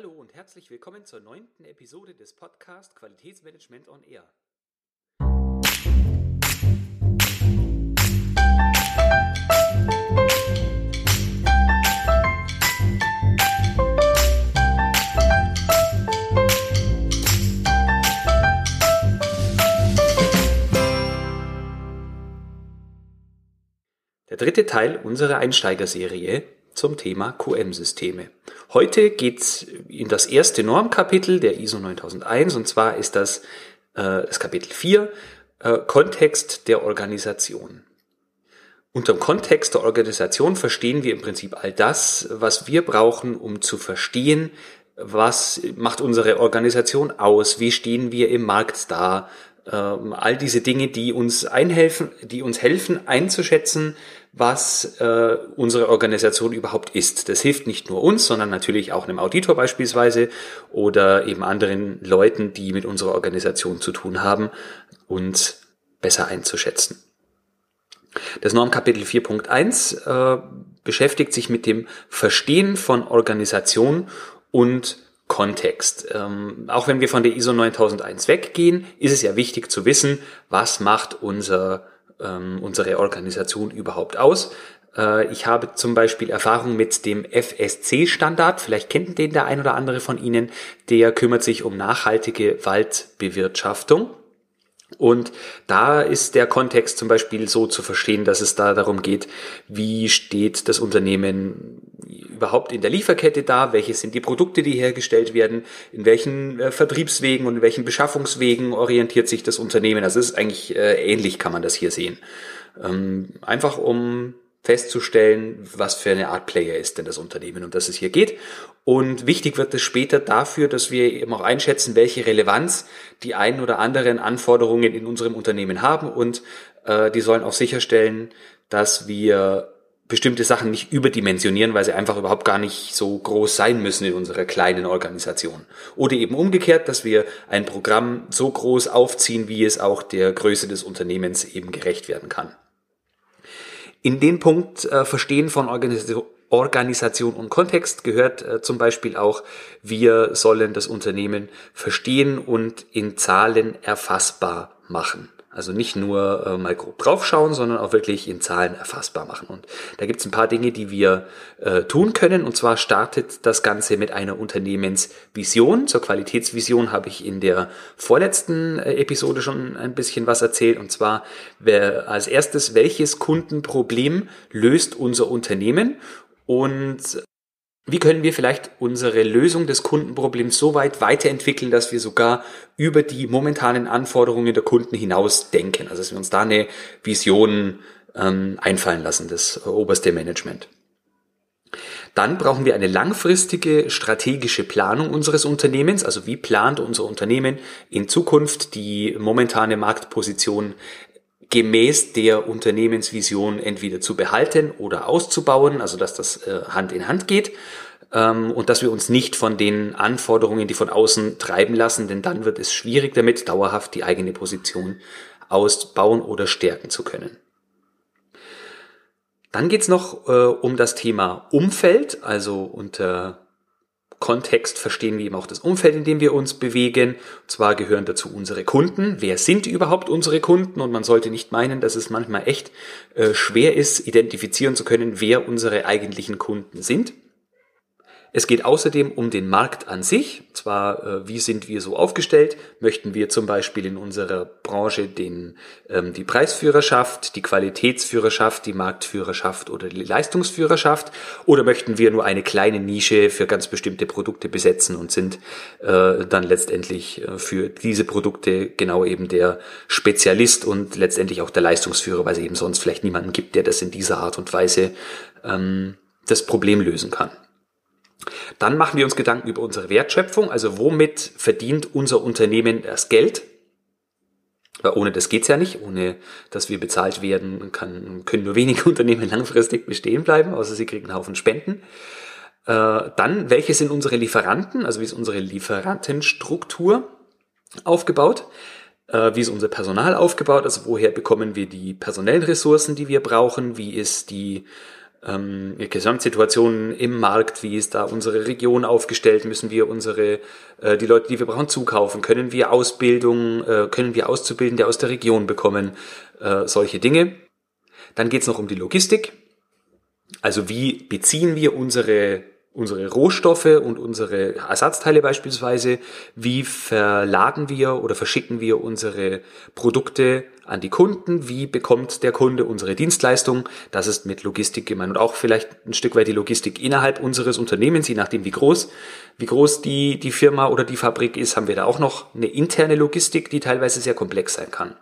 Hallo und herzlich willkommen zur neunten Episode des Podcasts Qualitätsmanagement on Air. Der dritte Teil unserer Einsteigerserie zum Thema QM-Systeme. Heute geht's in das erste Normkapitel der ISO 9001 und zwar ist das äh, das Kapitel 4, äh, Kontext der Organisation. Unter dem Kontext der Organisation verstehen wir im Prinzip all das, was wir brauchen, um zu verstehen, was macht unsere Organisation aus, wie stehen wir im Markt da, ähm, all diese Dinge, die uns einhelfen, die uns helfen einzuschätzen, was äh, unsere Organisation überhaupt ist. Das hilft nicht nur uns, sondern natürlich auch einem Auditor beispielsweise oder eben anderen Leuten, die mit unserer Organisation zu tun haben, uns besser einzuschätzen. Das Normkapitel 4.1 äh, beschäftigt sich mit dem Verstehen von Organisation und Kontext. Ähm, auch wenn wir von der ISO 9001 weggehen, ist es ja wichtig zu wissen, was macht unser, ähm, unsere Organisation überhaupt aus. Äh, ich habe zum Beispiel Erfahrung mit dem FSC-Standard. Vielleicht kennt den der ein oder andere von Ihnen. Der kümmert sich um nachhaltige Waldbewirtschaftung. Und da ist der Kontext zum Beispiel so zu verstehen, dass es da darum geht, wie steht das Unternehmen überhaupt in der Lieferkette da, welche sind die Produkte, die hergestellt werden, in welchen äh, Vertriebswegen und in welchen Beschaffungswegen orientiert sich das Unternehmen. Also es ist eigentlich äh, ähnlich, kann man das hier sehen. Ähm, einfach um festzustellen, was für eine Art Player ist denn das Unternehmen, um das es hier geht. Und wichtig wird es später dafür, dass wir eben auch einschätzen, welche Relevanz die einen oder anderen Anforderungen in unserem Unternehmen haben und äh, die sollen auch sicherstellen, dass wir bestimmte Sachen nicht überdimensionieren, weil sie einfach überhaupt gar nicht so groß sein müssen in unserer kleinen Organisation. Oder eben umgekehrt, dass wir ein Programm so groß aufziehen, wie es auch der Größe des Unternehmens eben gerecht werden kann. In den Punkt äh, Verstehen von Organisation, Organisation und Kontext gehört äh, zum Beispiel auch, wir sollen das Unternehmen verstehen und in Zahlen erfassbar machen. Also nicht nur äh, mal grob draufschauen, sondern auch wirklich in Zahlen erfassbar machen. Und da gibt es ein paar Dinge, die wir äh, tun können. Und zwar startet das Ganze mit einer Unternehmensvision. Zur Qualitätsvision habe ich in der vorletzten äh, Episode schon ein bisschen was erzählt. Und zwar wer, als erstes, welches Kundenproblem löst unser Unternehmen? Und wie können wir vielleicht unsere Lösung des Kundenproblems so weit weiterentwickeln, dass wir sogar über die momentanen Anforderungen der Kunden hinaus denken? Also dass wir uns da eine Vision ähm, einfallen lassen, das oberste Management. Dann brauchen wir eine langfristige strategische Planung unseres Unternehmens. Also wie plant unser Unternehmen in Zukunft die momentane Marktposition gemäß der Unternehmensvision entweder zu behalten oder auszubauen, also dass das äh, Hand in Hand geht ähm, und dass wir uns nicht von den Anforderungen, die von außen treiben lassen, denn dann wird es schwierig damit, dauerhaft die eigene Position ausbauen oder stärken zu können. Dann geht's noch äh, um das Thema Umfeld, also unter Kontext verstehen wir eben auch das Umfeld, in dem wir uns bewegen. Und zwar gehören dazu unsere Kunden. Wer sind überhaupt unsere Kunden? Und man sollte nicht meinen, dass es manchmal echt äh, schwer ist, identifizieren zu können, wer unsere eigentlichen Kunden sind. Es geht außerdem um den Markt an sich, zwar äh, wie sind wir so aufgestellt? Möchten wir zum Beispiel in unserer Branche den, ähm, die Preisführerschaft, die Qualitätsführerschaft, die Marktführerschaft oder die Leistungsführerschaft? Oder möchten wir nur eine kleine Nische für ganz bestimmte Produkte besetzen und sind äh, dann letztendlich äh, für diese Produkte genau eben der Spezialist und letztendlich auch der Leistungsführer, weil es eben sonst vielleicht niemanden gibt, der das in dieser Art und Weise ähm, das Problem lösen kann. Dann machen wir uns Gedanken über unsere Wertschöpfung, also womit verdient unser Unternehmen das Geld? Weil ohne das geht's ja nicht. Ohne dass wir bezahlt werden, kann, können nur wenige Unternehmen langfristig bestehen bleiben, außer sie kriegen einen Haufen Spenden. Äh, dann, welche sind unsere Lieferanten? Also wie ist unsere Lieferantenstruktur aufgebaut? Äh, wie ist unser Personal aufgebaut? Also woher bekommen wir die personellen Ressourcen, die wir brauchen? Wie ist die ähm, Gesamtsituation im Markt, wie ist da unsere Region aufgestellt, müssen wir unsere, äh, die Leute, die wir brauchen, zukaufen, können wir Ausbildung, äh, können wir Auszubildende aus der Region bekommen, äh, solche Dinge. Dann geht's noch um die Logistik. Also wie beziehen wir unsere unsere Rohstoffe und unsere Ersatzteile beispielsweise, wie verladen wir oder verschicken wir unsere Produkte an die Kunden, wie bekommt der Kunde unsere Dienstleistung, das ist mit Logistik gemeint und auch vielleicht ein Stück weit die Logistik innerhalb unseres Unternehmens, je nachdem wie groß, wie groß die, die Firma oder die Fabrik ist, haben wir da auch noch eine interne Logistik, die teilweise sehr komplex sein kann.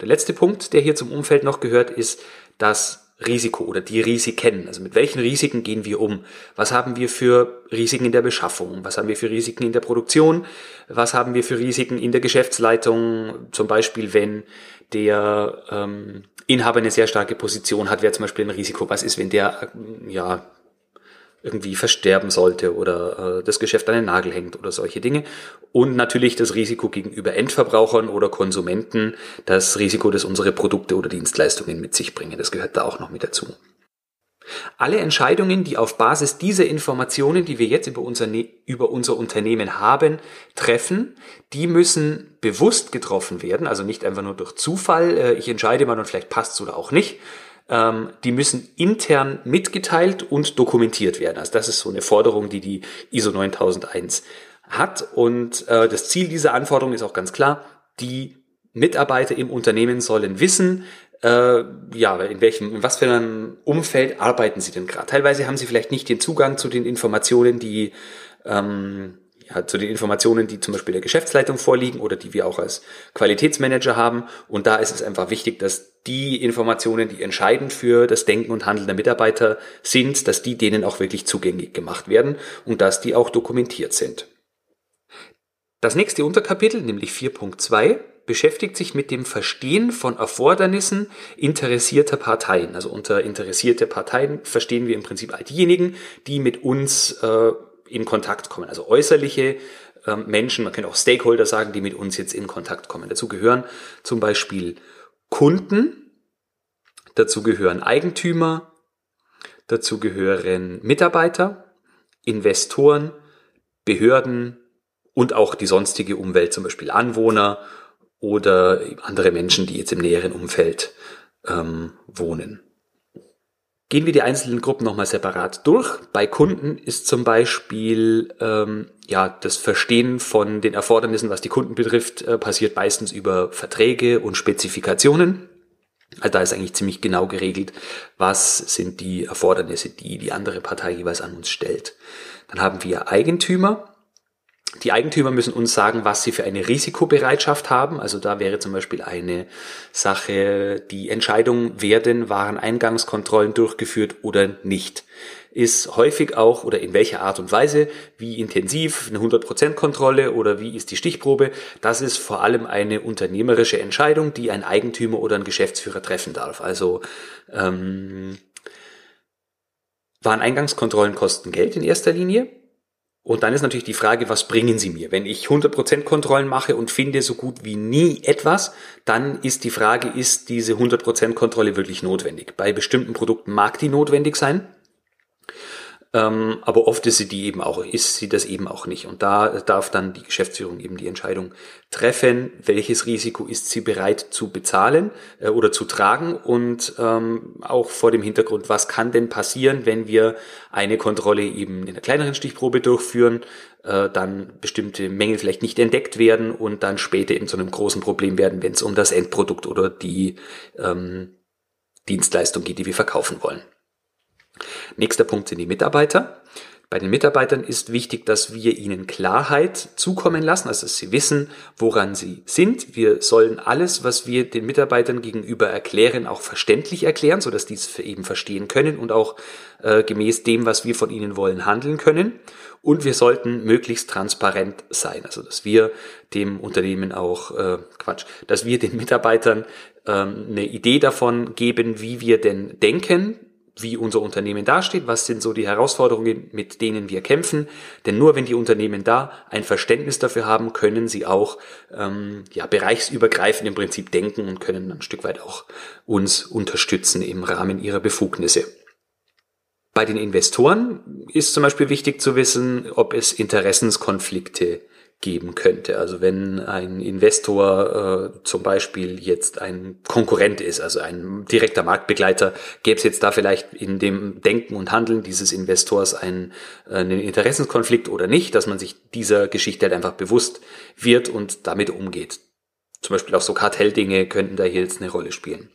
Der letzte Punkt, der hier zum Umfeld noch gehört, ist das Risiko oder die Risiken. Also mit welchen Risiken gehen wir um? Was haben wir für Risiken in der Beschaffung? Was haben wir für Risiken in der Produktion? Was haben wir für Risiken in der Geschäftsleitung? Zum Beispiel, wenn der ähm, Inhaber eine sehr starke Position hat, wäre zum Beispiel ein Risiko. Was ist, wenn der ja irgendwie versterben sollte oder äh, das Geschäft an den Nagel hängt oder solche Dinge. Und natürlich das Risiko gegenüber Endverbrauchern oder Konsumenten, das Risiko, das unsere Produkte oder Dienstleistungen mit sich bringen. Das gehört da auch noch mit dazu. Alle Entscheidungen, die auf Basis dieser Informationen, die wir jetzt über unser, ne-, über unser Unternehmen haben, treffen, die müssen bewusst getroffen werden, also nicht einfach nur durch Zufall, äh, ich entscheide mal und vielleicht passt es oder auch nicht, ähm, die müssen intern mitgeteilt und dokumentiert werden. Also das ist so eine Forderung, die die ISO 9001 hat. Und äh, das Ziel dieser Anforderung ist auch ganz klar, die Mitarbeiter im Unternehmen sollen wissen, äh, ja, in welchem, in was für einem Umfeld arbeiten sie denn gerade. Teilweise haben sie vielleicht nicht den Zugang zu den Informationen, die ähm, ja, zu den Informationen, die zum Beispiel der Geschäftsleitung vorliegen oder die wir auch als Qualitätsmanager haben. Und da ist es einfach wichtig, dass die Informationen, die entscheidend für das Denken und Handeln der Mitarbeiter sind, dass die denen auch wirklich zugänglich gemacht werden und dass die auch dokumentiert sind. Das nächste Unterkapitel, nämlich 4.2, beschäftigt sich mit dem Verstehen von Erfordernissen interessierter Parteien. Also unter interessierte Parteien verstehen wir im Prinzip all diejenigen, die mit uns äh, in Kontakt kommen. Also äußerliche ähm, Menschen, man kann auch Stakeholder sagen, die mit uns jetzt in Kontakt kommen. Dazu gehören zum Beispiel Kunden, dazu gehören Eigentümer, dazu gehören Mitarbeiter, Investoren, Behörden und auch die sonstige Umwelt, zum Beispiel Anwohner oder andere Menschen, die jetzt im näheren Umfeld ähm, wohnen. Gehen wir die einzelnen Gruppen nochmal separat durch. Bei Kunden ist zum Beispiel ähm, ja das Verstehen von den Erfordernissen, was die Kunden betrifft, äh, passiert meistens über Verträge und Spezifikationen. Also da ist eigentlich ziemlich genau geregelt, was sind die Erfordernisse, die die andere Partei jeweils an uns stellt. Dann haben wir Eigentümer. Die Eigentümer müssen uns sagen, was sie für eine Risikobereitschaft haben. Also da wäre zum Beispiel eine Sache die Entscheidung, werden Wareneingangskontrollen durchgeführt oder nicht. Ist häufig auch oder in welcher Art und Weise, wie intensiv eine 100% Kontrolle oder wie ist die Stichprobe. Das ist vor allem eine unternehmerische Entscheidung, die ein Eigentümer oder ein Geschäftsführer treffen darf. Also ähm, Wareneingangskontrollen kosten Geld in erster Linie. Und dann ist natürlich die Frage, was bringen sie mir? Wenn ich 100% Kontrollen mache und finde so gut wie nie etwas, dann ist die Frage, ist diese 100% Kontrolle wirklich notwendig? Bei bestimmten Produkten mag die notwendig sein. Ähm, aber oft ist sie die eben auch, ist sie das eben auch nicht. Und da darf dann die Geschäftsführung eben die Entscheidung treffen, welches Risiko ist sie bereit zu bezahlen äh, oder zu tragen und ähm, auch vor dem Hintergrund, was kann denn passieren, wenn wir eine Kontrolle eben in einer kleineren Stichprobe durchführen, äh, dann bestimmte Mängel vielleicht nicht entdeckt werden und dann später eben zu einem großen Problem werden, wenn es um das Endprodukt oder die ähm, Dienstleistung geht, die wir verkaufen wollen. Nächster Punkt sind die Mitarbeiter. Bei den Mitarbeitern ist wichtig, dass wir ihnen Klarheit zukommen lassen, also dass sie wissen, woran sie sind. Wir sollen alles, was wir den Mitarbeitern gegenüber erklären, auch verständlich erklären, sodass die es eben verstehen können und auch äh, gemäß dem, was wir von ihnen wollen, handeln können. Und wir sollten möglichst transparent sein, also dass wir dem Unternehmen auch äh, Quatsch, dass wir den Mitarbeitern ähm, eine Idee davon geben, wie wir denn denken, wie unser Unternehmen dasteht, was sind so die Herausforderungen, mit denen wir kämpfen. Denn nur wenn die Unternehmen da ein Verständnis dafür haben, können sie auch ähm, ja, bereichsübergreifend im Prinzip denken und können ein Stück weit auch uns unterstützen im Rahmen ihrer Befugnisse. Bei den Investoren ist zum Beispiel wichtig zu wissen, ob es Interessenskonflikte geben könnte. Also wenn ein Investor äh, zum Beispiel jetzt ein Konkurrent ist, also ein direkter Marktbegleiter, gäbe es jetzt da vielleicht in dem Denken und Handeln dieses Investors einen, einen Interessenskonflikt oder nicht, dass man sich dieser Geschichte halt einfach bewusst wird und damit umgeht. Zum Beispiel auch so Kartelldinge könnten da hier jetzt eine Rolle spielen.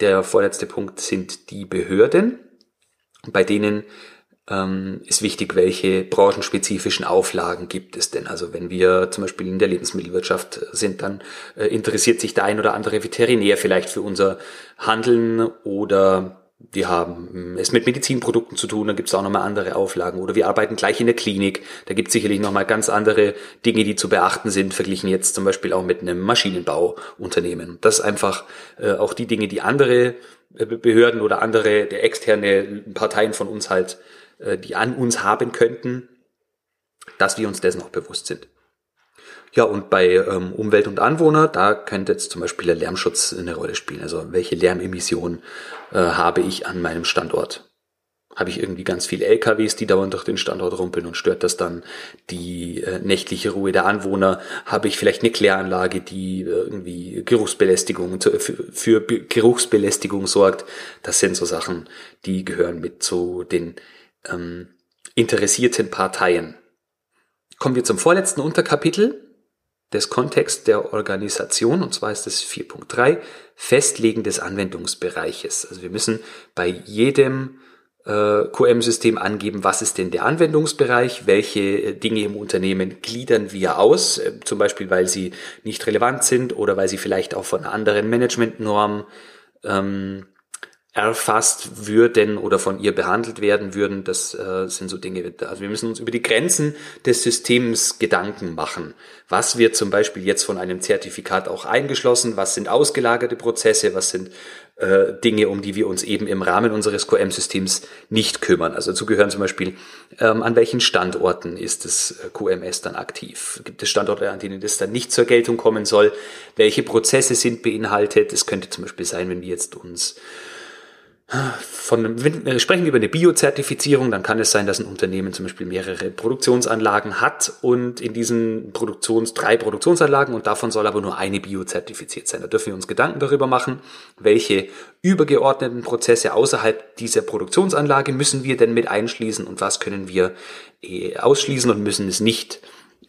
Der vorletzte Punkt sind die Behörden, bei denen ähm, ist wichtig, welche branchenspezifischen Auflagen gibt es denn. Also wenn wir zum Beispiel in der Lebensmittelwirtschaft sind, dann äh, interessiert sich der ein oder andere Veterinär vielleicht für unser Handeln oder wir haben es mit Medizinprodukten zu tun, da gibt es auch nochmal andere Auflagen. Oder wir arbeiten gleich in der Klinik, da gibt es sicherlich nochmal ganz andere Dinge, die zu beachten sind, verglichen jetzt zum Beispiel auch mit einem Maschinenbauunternehmen. Das ist einfach äh, auch die Dinge, die andere äh, Behörden oder andere der externe Parteien von uns halt äh, die an uns haben könnten, dass wir uns dessen auch bewusst sind. Ja, und bei ähm, Umwelt und Anwohner, da könnte jetzt zum Beispiel der Lärmschutz eine Rolle spielen. Also welche Lärmemissionen äh, habe ich an meinem Standort? Habe ich irgendwie ganz viele LKWs, die dauernd durch den Standort rumpeln und stört das dann die äh, nächtliche Ruhe der Anwohner? Habe ich vielleicht eine Kläranlage, die äh, irgendwie Geruchsbelästigung für, für Geruchsbelästigung sorgt? Das sind so Sachen, die gehören mit zu den ähm, interessierten Parteien. Kommen wir zum vorletzten Unterkapitel des Kontexts der Organisation, und zwar ist es 4.3, Festlegen des Anwendungsbereiches. Also wir müssen bei jedem äh, QM-System angeben, was ist denn der Anwendungsbereich, welche äh, Dinge im Unternehmen gliedern wir aus, äh, zum Beispiel weil sie nicht relevant sind oder weil sie vielleicht auch von anderen Managementnormen ähm, erfasst würden oder von ihr behandelt werden würden, das äh, sind so Dinge. Also wir müssen uns über die Grenzen des Systems Gedanken machen. Was wird zum Beispiel jetzt von einem Zertifikat auch eingeschlossen? Was sind ausgelagerte Prozesse? Was sind äh, Dinge, um die wir uns eben im Rahmen unseres QM-Systems nicht kümmern? Also dazu gehören zum Beispiel, ähm, an welchen Standorten ist das äh, QMS dann aktiv? Gibt es Standorte, an denen das dann nicht zur Geltung kommen soll? Welche Prozesse sind beinhaltet? Es könnte zum Beispiel sein, wenn wir jetzt uns von, wenn, sprechen wir über eine Biozertifizierung, dann kann es sein, dass ein Unternehmen zum Beispiel mehrere Produktionsanlagen hat und in diesen Produktions, drei Produktionsanlagen und davon soll aber nur eine biozertifiziert sein. Da dürfen wir uns Gedanken darüber machen, welche übergeordneten Prozesse außerhalb dieser Produktionsanlage müssen wir denn mit einschließen und was können wir eh ausschließen und müssen es nicht,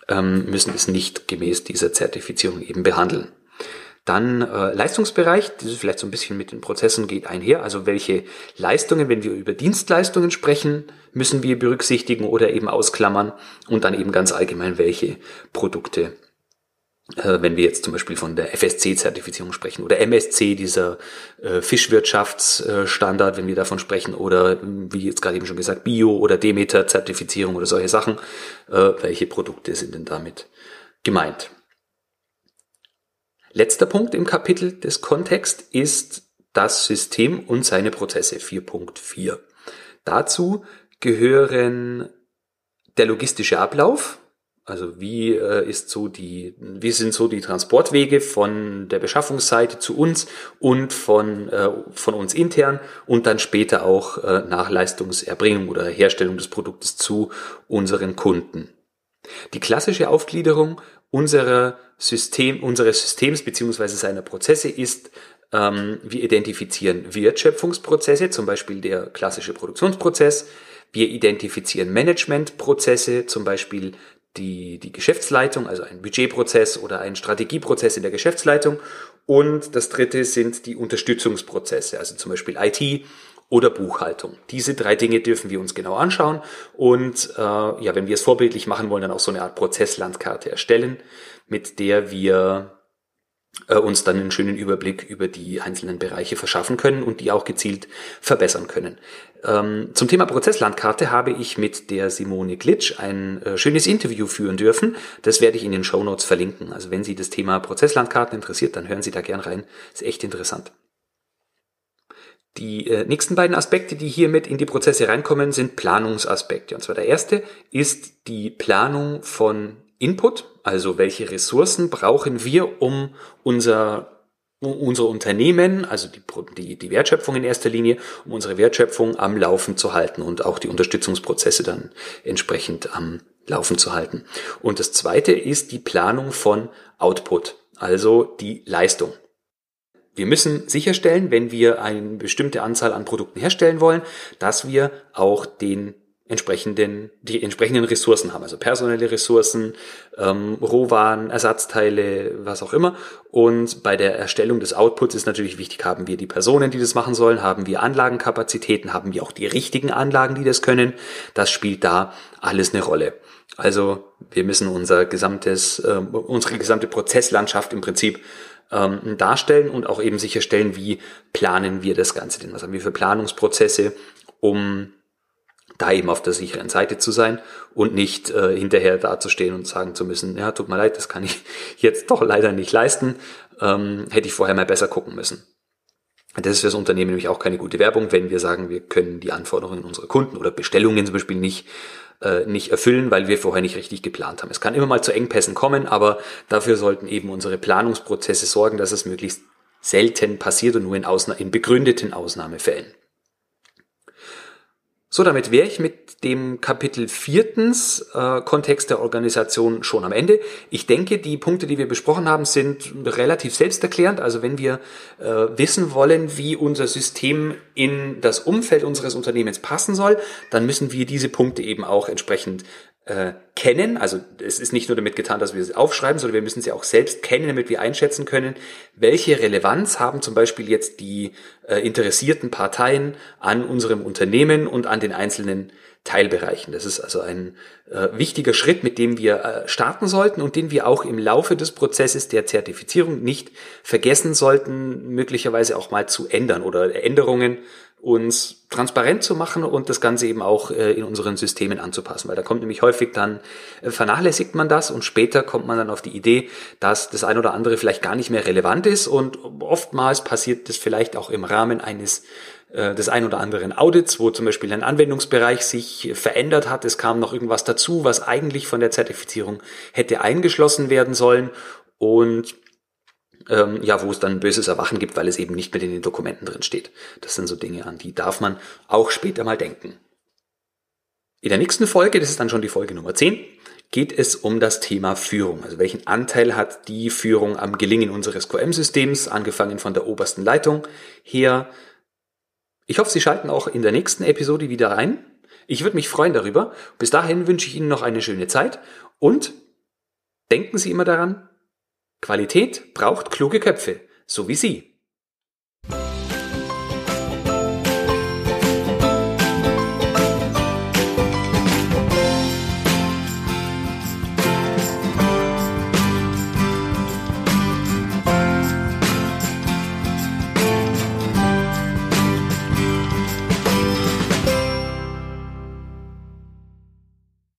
ähm, müssen es nicht gemäß dieser Zertifizierung eben behandeln. Dann äh, Leistungsbereich, das ist vielleicht so ein bisschen mit den Prozessen geht einher. Also welche Leistungen, wenn wir über Dienstleistungen sprechen, müssen wir berücksichtigen oder eben ausklammern und dann eben ganz allgemein welche Produkte äh, wenn wir jetzt zum Beispiel von der FSC-Zertifizierung sprechen oder MSC, dieser äh, Fischwirtschaftsstandard, wenn wir davon sprechen, oder wie jetzt gerade eben schon gesagt, Bio- oder Demeter-Zertifizierung oder solche Sachen, äh, welche Produkte sind denn damit gemeint? Letzter Punkt im Kapitel des Kontext ist das System und seine Prozesse 4.4. Dazu gehören der logistische Ablauf, also wie äh, ist so die, wie sind so die Transportwege von der Beschaffungsseite zu uns und von äh, von uns intern und dann später auch äh, Nachleistungserbringung oder Herstellung des Produktes zu unseren Kunden. Die klassische Aufgliederung unserer System, unseres Systems beziehungsweise seiner Prozesse ist, ähm, wir identifizieren Wertschöpfungsprozesse, zum Beispiel der klassische Produktionsprozess. Wir identifizieren Managementprozesse, zum Beispiel die, die Geschäftsleitung, also ein Budgetprozess oder ein Strategieprozess in der Geschäftsleitung. Und das dritte sind die Unterstützungsprozesse, also zum Beispiel IT oder Buchhaltung. Diese drei Dinge dürfen wir uns genau anschauen und äh, ja, wenn wir es vorbildlich machen wollen, dann auch so eine Art Prozesslandkarte erstellen, mit der wir äh, uns dann einen schönen Überblick über die einzelnen Bereiche verschaffen können und die auch gezielt verbessern können. Ähm, zum Thema Prozesslandkarte habe ich mit der Simone Glitsch ein äh, schönes Interview führen dürfen. Das werde ich in den Show Notes verlinken. Also wenn Sie das Thema Prozesslandkarten interessiert, dann hören Sie da gern rein. Ist echt interessant. Die äh, nächsten beiden Aspekte, die hier mit in die Prozesse reinkommen, sind Planungsaspekte. Und zwar der erste ist die Planung von Input, also welche Ressourcen brauchen wir, um unser unser Unternehmen, also die, die, die Wertschöpfung in erster Linie, um unsere Wertschöpfung am Laufen zu halten und auch die Unterstützungsprozesse dann entsprechend am Laufen zu halten. Und das zweite ist die Planung von Output, also die Leistung. Wir müssen sicherstellen, wenn wir eine bestimmte Anzahl an Produkten herstellen wollen, dass wir auch den entsprechenden, die entsprechenden Ressourcen haben, also personelle Ressourcen, ähm, Rohwaren, Ersatzteile, was auch immer. Und bei der Erstellung des Outputs ist natürlich wichtig, haben wir die Personen, die das machen sollen, haben wir Anlagenkapazitäten, haben wir auch die richtigen Anlagen, die das können. Das spielt da alles eine Rolle. Also wir müssen unser gesamtes, äh, unsere gesamte Prozesslandschaft im Prinzip ähm, darstellen und auch eben sicherstellen, wie planen wir das Ganze denn? Was haben wir für Planungsprozesse, um da eben auf der sicheren Seite zu sein und nicht äh, hinterher dazustehen und sagen zu müssen, ja, tut mir leid, das kann ich jetzt doch leider nicht leisten, ähm, hätte ich vorher mal besser gucken müssen. Das ist für das Unternehmen nämlich auch keine gute Werbung, wenn wir sagen, wir können die Anforderungen unserer Kunden oder Bestellungen zum Beispiel nicht, äh, nicht erfüllen, weil wir vorher nicht richtig geplant haben. Es kann immer mal zu Engpässen kommen, aber dafür sollten eben unsere Planungsprozesse sorgen, dass es möglichst selten passiert und nur in, Ausna in begründeten Ausnahmefällen. So, damit wäre ich mit dem Kapitel viertens äh, Kontext der Organisation schon am Ende. Ich denke, die Punkte, die wir besprochen haben, sind relativ selbsterklärend. Also wenn wir äh, wissen wollen, wie unser System in das Umfeld unseres Unternehmens passen soll, dann müssen wir diese Punkte eben auch entsprechend äh, kennen. Also es ist nicht nur damit getan, dass wir sie aufschreiben, sondern wir müssen sie auch selbst kennen, damit wir einschätzen können, welche Relevanz haben zum Beispiel jetzt die äh, interessierten Parteien an unserem Unternehmen und an den einzelnen Teilbereichen. Das ist also ein äh, wichtiger Schritt, mit dem wir äh, starten sollten und den wir auch im Laufe des Prozesses der Zertifizierung nicht vergessen sollten, möglicherweise auch mal zu ändern oder Änderungen uns transparent zu machen und das Ganze eben auch äh, in unseren Systemen anzupassen, weil da kommt nämlich häufig dann, äh, vernachlässigt man das und später kommt man dann auf die Idee, dass das ein oder andere vielleicht gar nicht mehr relevant ist und oftmals passiert das vielleicht auch im Rahmen eines äh, des ein oder anderen Audits, wo zum Beispiel ein Anwendungsbereich sich verändert hat, es kam noch irgendwas dazu, was eigentlich von der Zertifizierung hätte eingeschlossen werden sollen. Und ähm, ja, wo es dann ein böses Erwachen gibt, weil es eben nicht mehr in den Dokumenten drin steht. Das sind so Dinge, an die darf man auch später mal denken. In der nächsten Folge, das ist dann schon die Folge Nummer 10, geht es um das Thema Führung. Also welchen Anteil hat die Führung am Gelingen unseres QM-Systems, angefangen von der obersten Leitung her. Ich hoffe, Sie schalten auch in der nächsten Episode wieder ein. Ich würde mich freuen darüber. Bis dahin wünsche ich Ihnen noch eine schöne Zeit und denken Sie immer daran, Qualität braucht kluge Köpfe, so wie Sie.